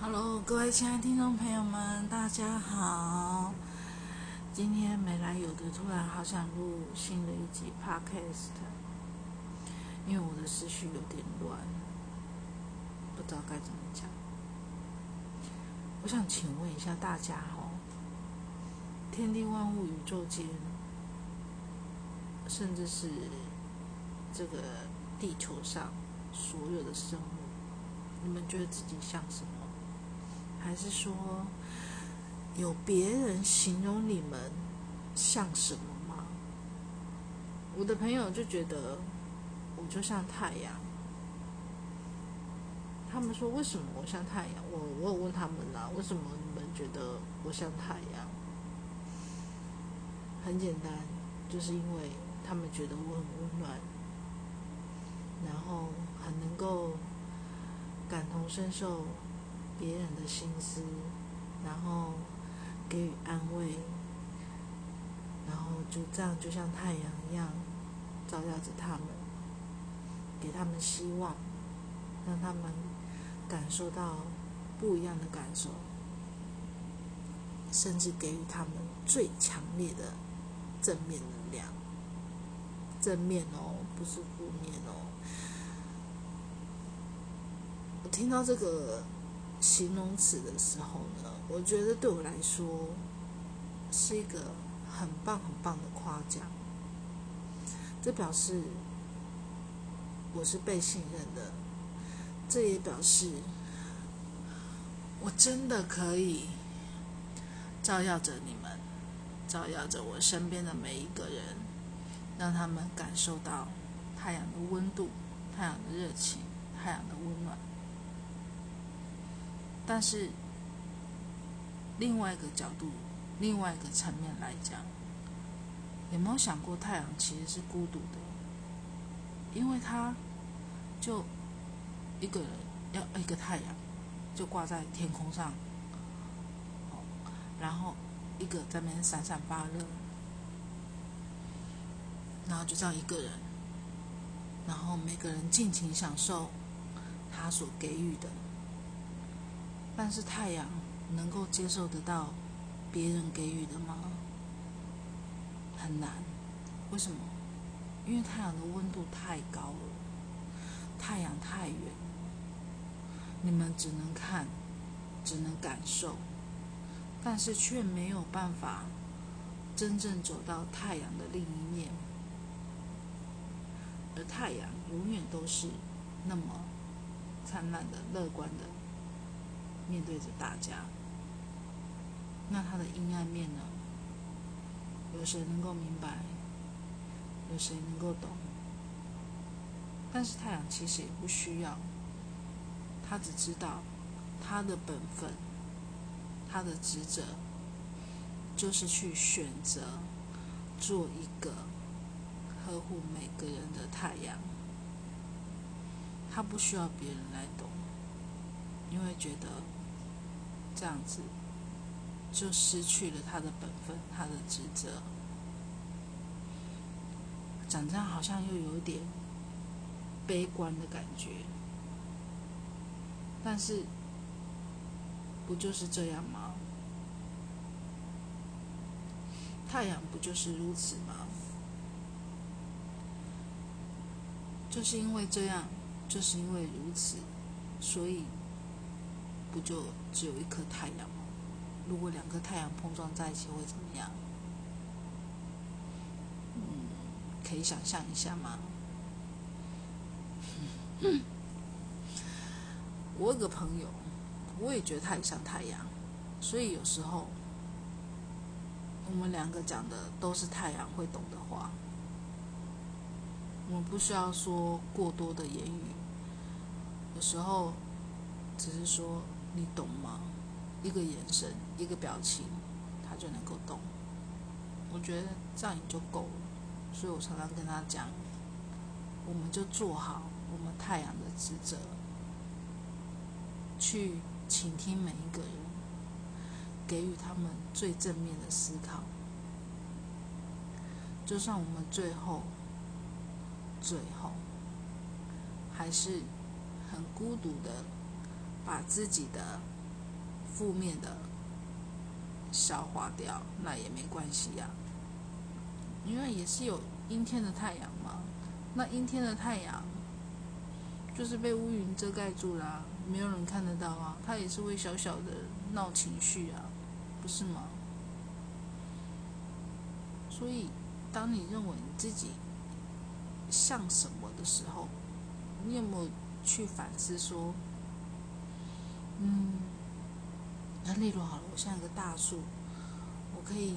Hello，各位亲爱的听众朋友们，大家好。今天没来由的，突然好想录新的一集 Podcast，因为我的思绪有点乱，不知道该怎么讲。我想请问一下大家哦，天地万物、宇宙间，甚至是这个地球上所有的生物，你们觉得自己像什么？还是说有别人形容你们像什么吗？我的朋友就觉得我就像太阳，他们说为什么我像太阳？我我有问他们啦，为什么你们觉得我像太阳？很简单，就是因为他们觉得我很温暖，然后很能够感同身受。别人的心思，然后给予安慰，然后就这样，就像太阳一样，照耀着他们，给他们希望，让他们感受到不一样的感受，甚至给予他们最强烈的正面能量。正面哦，不是负面哦。我听到这个。形容词的时候呢，我觉得对我来说是一个很棒很棒的夸奖。这表示我是被信任的，这也表示我真的可以照耀着你们，照耀着我身边的每一个人，让他们感受到太阳的温度、太阳的热情、太阳的温暖。但是，另外一个角度，另外一个层面来讲，有没有想过太阳其实是孤独的？因为它就一个人，要一个太阳，就挂在天空上，然后一个在那边闪闪发热，然后就这样一个人，然后每个人尽情享受他所给予的。但是太阳能够接受得到别人给予的吗？很难。为什么？因为太阳的温度太高了，太阳太远，你们只能看，只能感受，但是却没有办法真正走到太阳的另一面。而太阳永远都是那么灿烂的、乐观的。面对着大家，那他的阴暗面呢？有谁能够明白？有谁能够懂？但是太阳其实也不需要，他只知道他的本分，他的职责就是去选择做一个呵护每个人的太阳。他不需要别人来懂，因为觉得。这样子，就失去了他的本分，他的职责。讲这样好像又有点悲观的感觉，但是不就是这样吗？太阳不就是如此吗？就是因为这样，就是因为如此，所以。不就只有一颗太阳吗？如果两颗太阳碰撞在一起会怎么样？嗯，可以想象一下吗？我有个朋友，我也觉得他很像太阳，所以有时候我们两个讲的都是太阳会懂的话，我们不需要说过多的言语，有时候只是说。你懂吗？一个眼神，一个表情，他就能够懂。我觉得这样也就够了。所以我常常跟他讲，我们就做好我们太阳的职责，去倾听每一个人，给予他们最正面的思考。就算我们最后，最后，还是很孤独的。把自己的负面的消化掉，那也没关系呀，因为也是有阴天的太阳嘛。那阴天的太阳就是被乌云遮盖住了，没有人看得到啊，它也是会小小的闹情绪啊，不是吗？所以，当你认为你自己像什么的时候，你有没有去反思说，嗯，那例如好了，我像一个大树，我可以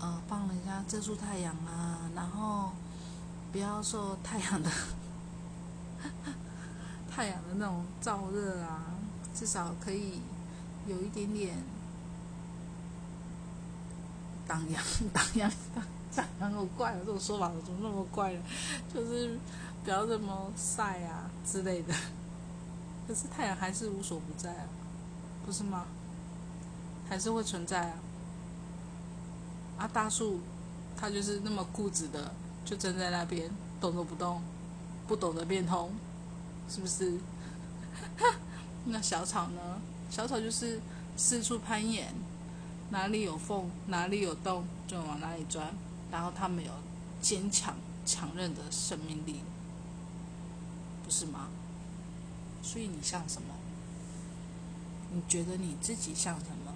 呃帮人家遮住太阳啊，然后不要受太阳的太阳的那种燥热啊，至少可以有一点点挡阳挡阳挡阳，好怪啊！这种说法怎么那么怪呢？就是不要这么晒啊之类的。可是太阳还是无所不在啊，不是吗？还是会存在啊。啊，大树它就是那么固执的，就站在那边，动都不动，不懂得变通，是不是？那小草呢？小草就是四处攀岩，哪里有缝，哪里有洞，就往哪里钻。然后它们有坚强、强韧的生命力，不是吗？所以你像什么？你觉得你自己像什么？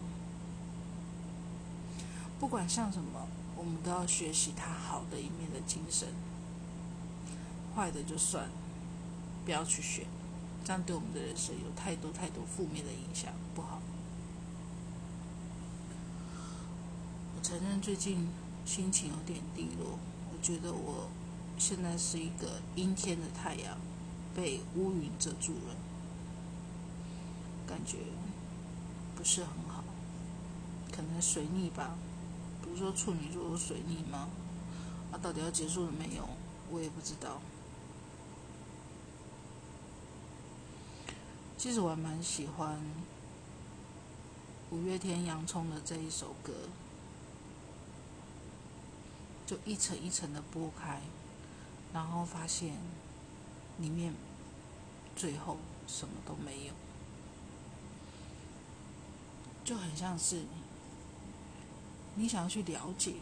不管像什么，我们都要学习他好的一面的精神，坏的就算，不要去学，这样对我们的人生有太多太多负面的影响，不好。我承认最近。心情有点低落，我觉得我现在是一个阴天的太阳，被乌云遮住了，感觉不是很好，可能水逆吧。不是说处女座有水逆吗？啊，到底要结束了没有？我也不知道。其实我还蛮喜欢五月天洋葱的这一首歌。就一层一层的剥开，然后发现里面最后什么都没有，就很像是你想要去了解，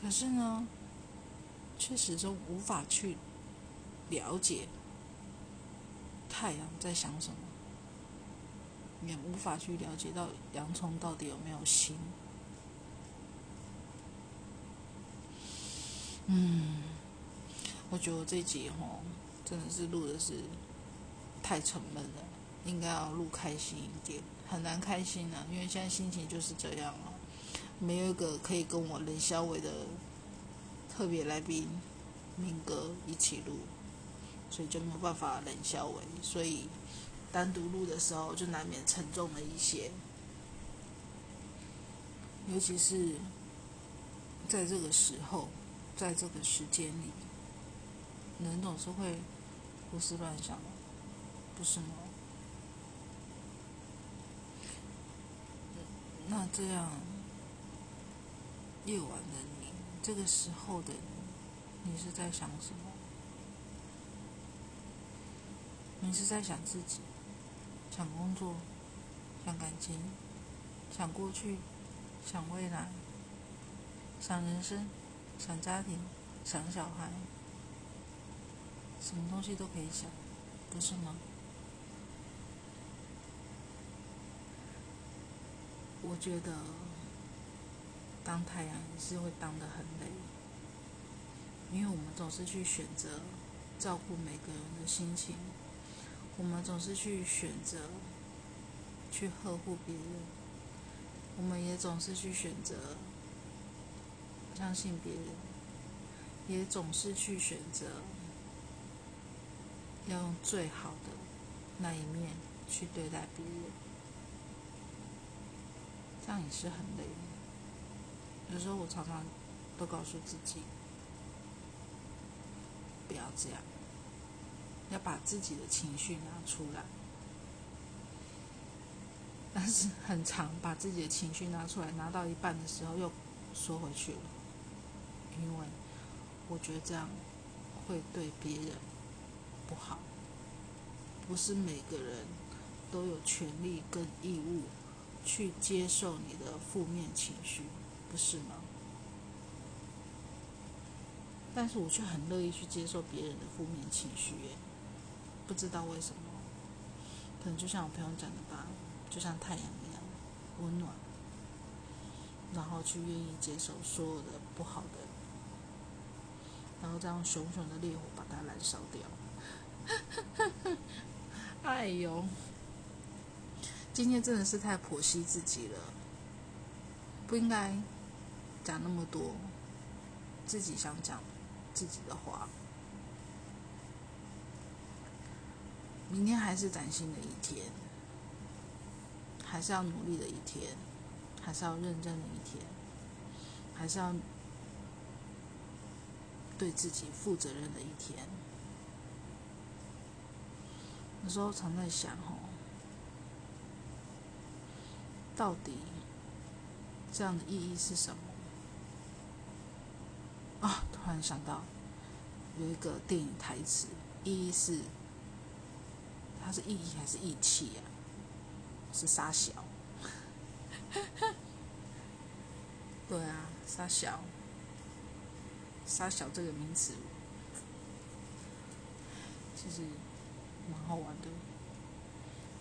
可是呢，却始终无法去了解太阳在想什么，也无法去了解到洋葱到底有没有心。嗯，我觉得这集吼真的是录的是太沉闷了，应该要录开心一点，很难开心啊，因为现在心情就是这样啊，没有一个可以跟我冷小伟的特别来宾明哥一起录，所以就没有办法冷小伟，所以单独录的时候就难免沉重了一些，尤其是在这个时候。在这个时间里，人总是会胡思乱想，不是吗？那这样夜晚的你，这个时候的你，你是在想什么？你是在想自己，想工作，想感情，想过去，想未来，想人生？想家庭，想小孩，什么东西都可以想，不是吗？我觉得当太阳也是会当的很累，因为我们总是去选择照顾每个人的心情，我们总是去选择去呵护别人，我们也总是去选择。相信别人，也总是去选择要用最好的那一面去对待别人，这样也是很累的。有时候我常常都告诉自己，不要这样，要把自己的情绪拿出来。但是很长，把自己的情绪拿出来，拿到一半的时候又缩回去了。因为我觉得这样会对别人不好，不是每个人都有权利跟义务去接受你的负面情绪，不是吗？但是我却很乐意去接受别人的负面情绪，耶，不知道为什么，可能就像我朋友讲的吧，就像太阳一样温暖，然后去愿意接受所有的不好的，然后再用熊熊的烈火把它燃烧掉。哎呦，今天真的是太剖析自己了，不应该讲那么多自己想讲。自己的话，明天还是崭新的一天，还是要努力的一天，还是要认真的一天，还是要对自己负责任的一天。有时候常在想，哦，到底这样的意义是什么？啊！突然想到，有一个电影台词，意义是，它是意义还是义气呀？是沙小。对啊，沙小，沙小这个名词，其实蛮好玩的，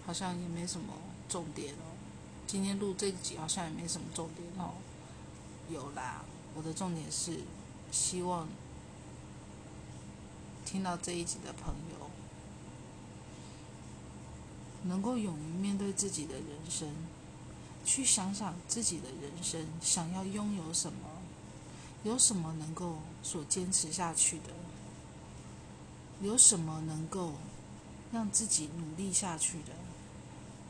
好像也没什么重点哦。今天录这集好像也没什么重点哦。有啦，我的重点是。希望听到这一集的朋友，能够勇于面对自己的人生，去想想自己的人生想要拥有什么，有什么能够所坚持下去的，有什么能够让自己努力下去的，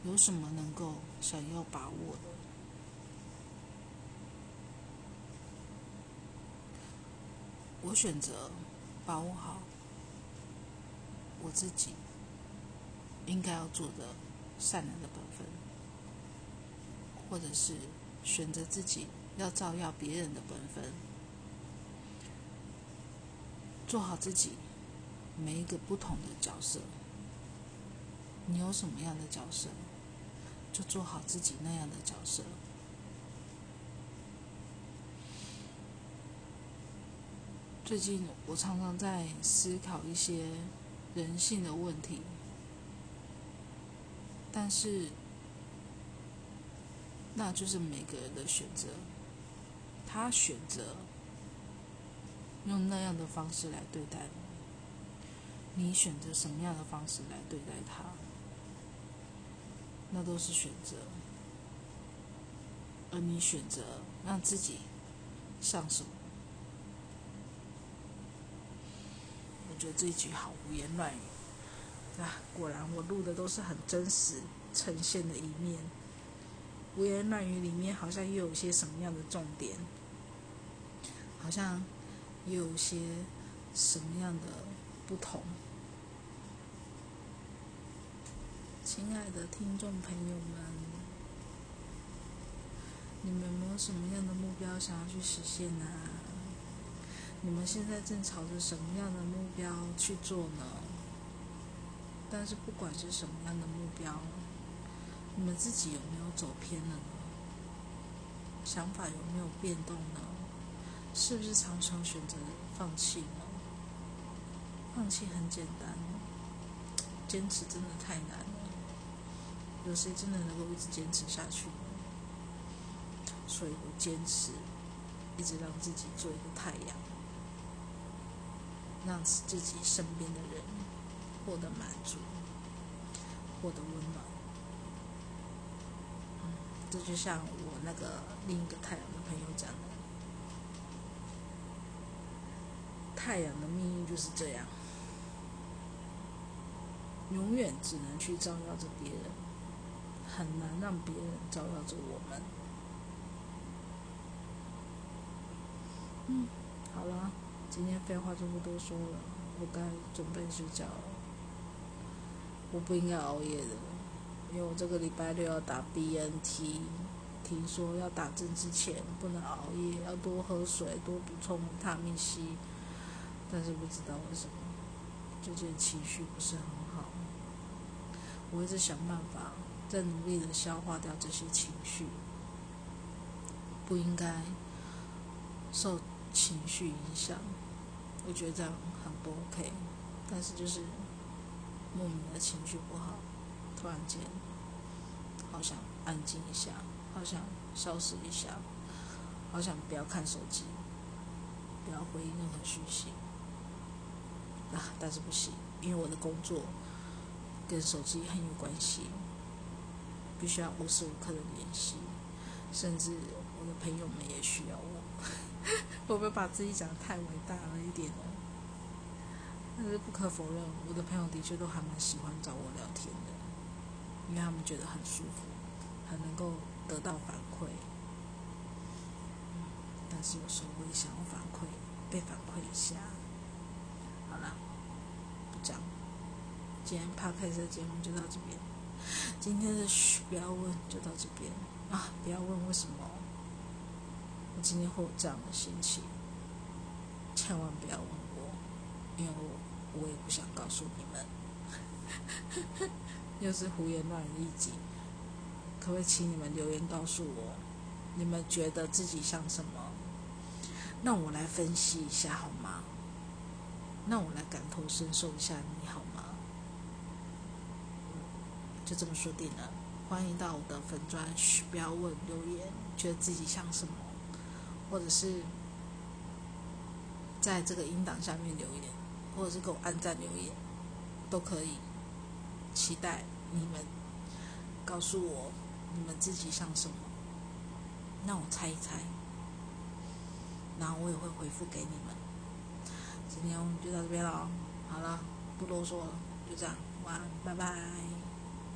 有什么能够想要把握的。我选择把握好我自己应该要做的善良的本分，或者是选择自己要照耀别人的本分，做好自己每一个不同的角色。你有什么样的角色，就做好自己那样的角色。最近我常常在思考一些人性的问题，但是那就是每个人的选择，他选择用那样的方式来对待你，你选择什么样的方式来对待他，那都是选择，而你选择让自己上手。我觉得这一句好胡言乱语啊！果然我录的都是很真实呈现的一面。胡言乱语里面好像又有些什么样的重点？好像又有些什么样的不同？亲爱的听众朋友们，你们有没有什么样的目标想要去实现呢？你们现在正朝着什么样的目标去做呢？但是不管是什么样的目标，你们自己有没有走偏了呢？想法有没有变动呢？是不是常常选择放弃呢？放弃很简单，坚持真的太难了。有谁真的能够一直坚持下去？所以我坚持，一直让自己做一个太阳。让自己身边的人获得满足，获得温暖。嗯，这就像我那个另一个太阳的朋友讲的，太阳的命运就是这样，永远只能去照耀着别人，很难让别人照耀着我们。嗯，好了。今天废话就不多说了，我该准备睡觉了。我不应该熬夜的，因为我这个礼拜六要打 BNT，听说要打针之前不能熬夜，要多喝水，多补充维他命 C。但是不知道为什么，最近情绪不是很好。我一直想办法，在努力的消化掉这些情绪，不应该受情绪影响。我觉得这样很不 OK，但是就是莫名的情绪不好，突然间好想安静一下，好想消失一下，好想不要看手机，不要回应任何讯息。啊，但是不行，因为我的工作。跟手机很有关系，必须要无时无刻的联系，甚至我的朋友们也需要我。会不会把自己讲的太伟大了一点呢？但是不可否认，我的朋友的确都还蛮喜欢找我聊天的，因为他们觉得很舒服，很能够得到反馈。但是有时候我也想要反馈，被反馈一下。好了，不讲。今天 podcast 的节目就到这边，今天的嘘不要问就到这边啊！不要问为什么，我今天会有这样的心情，千万不要问我，因为我我也不想告诉你们，又是胡言乱语一集，可不可以请你们留言告诉我，你们觉得自己像什么？让我来分析一下好吗？让我来感同身受一下你好？就这么说定了，欢迎到我的粉专不要问留言，觉得自己像什么，或者是在这个音档下面留言，或者是给我按赞留言，都可以。期待你们告诉我你们自己像什么，让我猜一猜，然后我也会回复给你们。今天我们就到这边了，好了，不啰嗦了，就这样，晚安，拜拜。